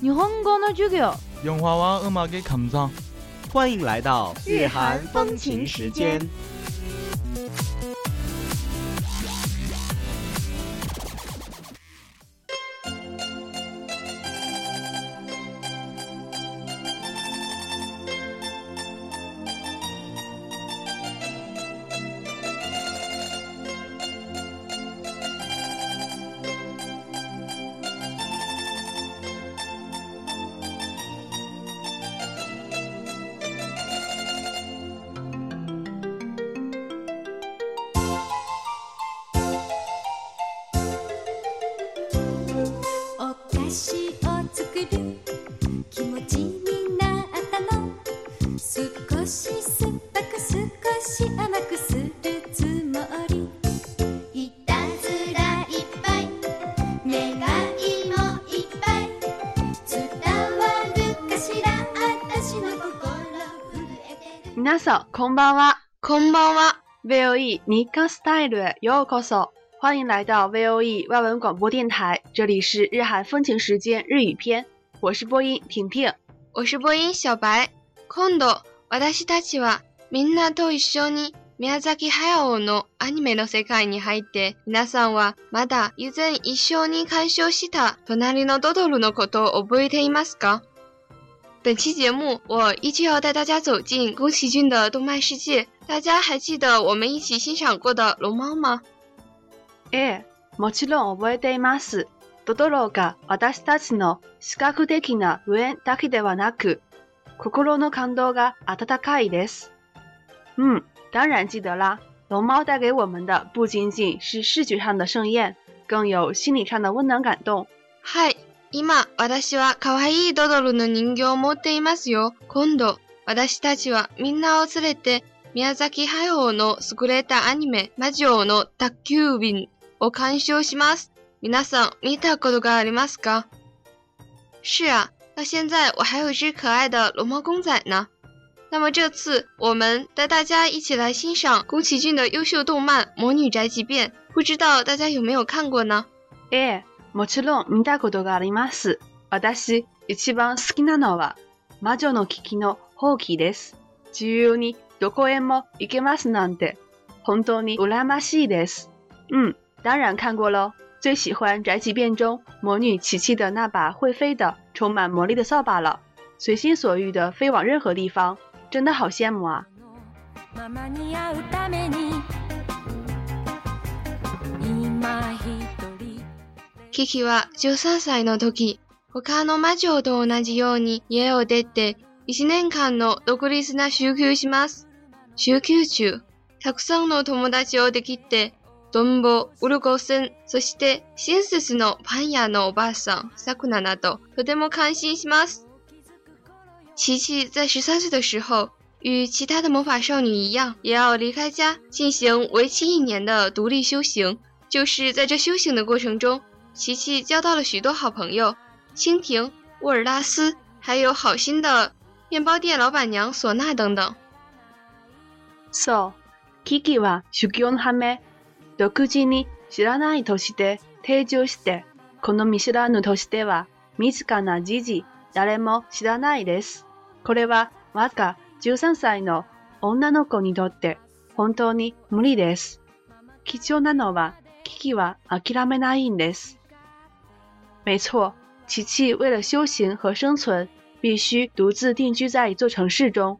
日本語の授業。用娃娃二毛给看上，欢迎来到日韩风情时间。皆さん、こんばんは。こんばんは。VOE 尼康 Style へようこそ。欢迎来到 VOE 外文广播电台，这里是日韩风情时间日语篇，我是播音婷婷，我是播音小白。今度私たちはみんなと一緒に宮崎駿のアニメの世界に入って、皆さんはまだ以前一緒に鑑賞した隣のドドルのことを覚えていますか本期节目，我依旧带大家走进宫崎骏的动漫世界。大家还记得我们一起欣赏过的《龙猫》吗？ええ、もちろん覚えています。ドドロが私たちの視覚的な上縁だけではなく、心の感動が温かいです。うん、当然记得啦，龙猫带给我们的不仅仅是视觉上的盛宴，更有心理上的温暖感动。はい、今私は可愛いドドルの人形を持っていますよ。今度私たちはみんなを連れて宮崎駿の優れたアニメ魔女の宅急便を鑑賞します。皆さん見たことがありますか？是啊，到现在我还有一只可爱的龙猫公仔呢。那么这次我们带大家一起来欣赏宫崎骏的优秀动漫《魔女宅急便》，不知道大家有没有看过呢？え、もちろん見たことがあります。私一番好きなのは魔女のキキのほうです。自由にどこへも行けますなんて本当に羨ましいです。嗯，当然看过喽。最喜欢《宅急便》中魔女琪琪的那把会飞的、充满魔力的扫把了，随心所欲地飞往任何地方。真的好羡慕啊！キキは13歳の時、他の魔女と同じように家を出て1年間の独立な集休します。集休中、たくさんの友達をできて、ドンボ、ウルゴスン、そして親切のパン屋のおばあさん、サクナなど、とても感心します。琪琪在十三岁的时候，与其他的魔法少女一样，也要离开家进行为期一年的独立修行。就是在这修行的过程中，琪琪交到了许多好朋友，蜻蜓、沃尔拉斯，还有好心的面包店老板娘索娜等等。So, Kiki wa shukyō no hanme, dokuji ni shiranai toshi de teishō shite, kono misuranu toshi de wa mizukana jiji dare mo shiranai desu. これは若か十三歳の女の子にとって本当に無理です。貴重なのはキキは危なめないんです。没错，琪琪为了修行和生存，必须独自定居在一座城市中。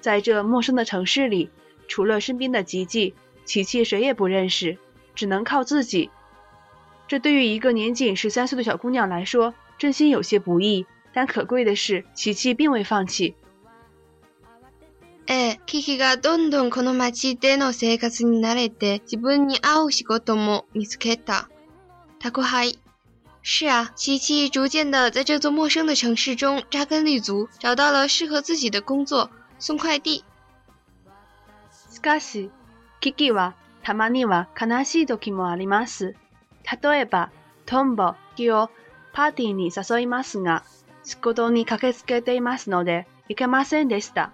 在这陌生的城市里，除了身边的吉吉，琪琪谁也不认识，只能靠自己。这对于一个年仅十三岁的小姑娘来说，真心有些不易。但可贵的是，琪琪并未放弃。哎，琪琪がどんどんこの町での生活に慣れて、自分に合う仕事も見つけた。他苦海。是啊，琪琪逐渐的在这座陌生的城市中扎根立足，找到了适合自己的工作——送快递。しかし、琪琪はたまには悲しい時もあります。例えば、トンボをパーティーに誘いますが。仕事に駆けつけていますので、行けませんでした。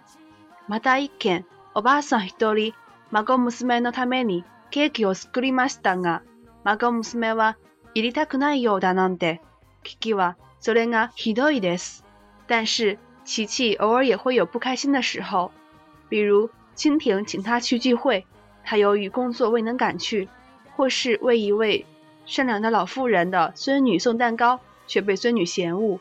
また一件、おばあさん一人、孫娘のためにケーキを作りましたが、孫娘は入りたくないようだなんて、キキはそれがひどいです。但是、琪琪偶尔也会有不开心的时候，比如蜻蜓请他去聚会，他由于工作未能赶去，或是为一位善良的老妇人的孙女送蛋糕却被孙女嫌恶。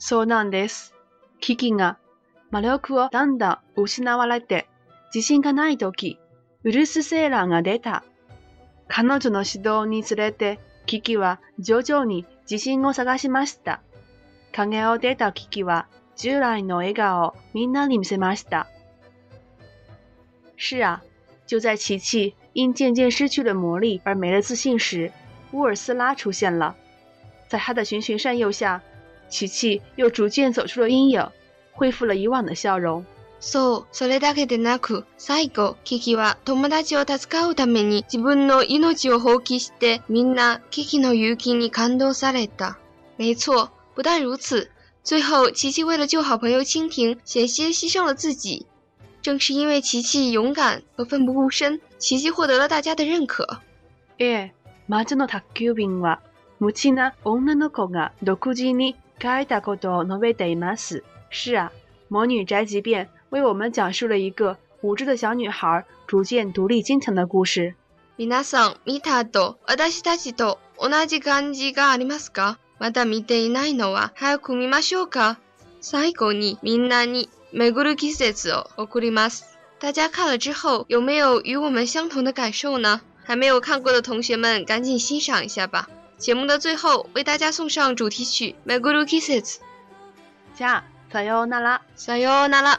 そうなんです。危機が魔力をだんだん失われて、自信がないとき、ウルスセーラーが出た。彼女の指導につれて、キキは徐々に自信を探しました。影を出たキキは従来の笑顔をみんなに見せました。是啊，就在琪琪因渐渐失去了魔力而没了自信时，乌尔斯拉出现了。在他的循循善诱下，琪琪又逐渐走出了阴影，恢复了以往的笑容。そう、それだけでなく、最後、琪琪は友達を助かるために自分の命を放棄して、みんな琪琪の勇気に感動された。没错，不但如此，最后琪琪为了救好朋友蜻蜓，险些牺牲了自己。正是因为琪琪勇敢和奋不顾身，琪琪获得了大家的认可。え、の卓球はな女の子が独自に。该大狗豆能被得满死。是啊，魔女宅急便为我们讲述了一个无知的小女孩逐渐独立坚强的故事。皆さん見たあと、私たちと同じ感じがありますか？まだ見ていないのは早く見ましょうか。最後に、みんなにめぐる季節を送ります。大家看了之后有没有与我们相同的感受呢？还没有看过的同学们赶紧欣赏一下吧。节目的最后，为大家送上主题曲《My g l o r o u Kisses》。加，萨尤娜拉，萨尤娜拉。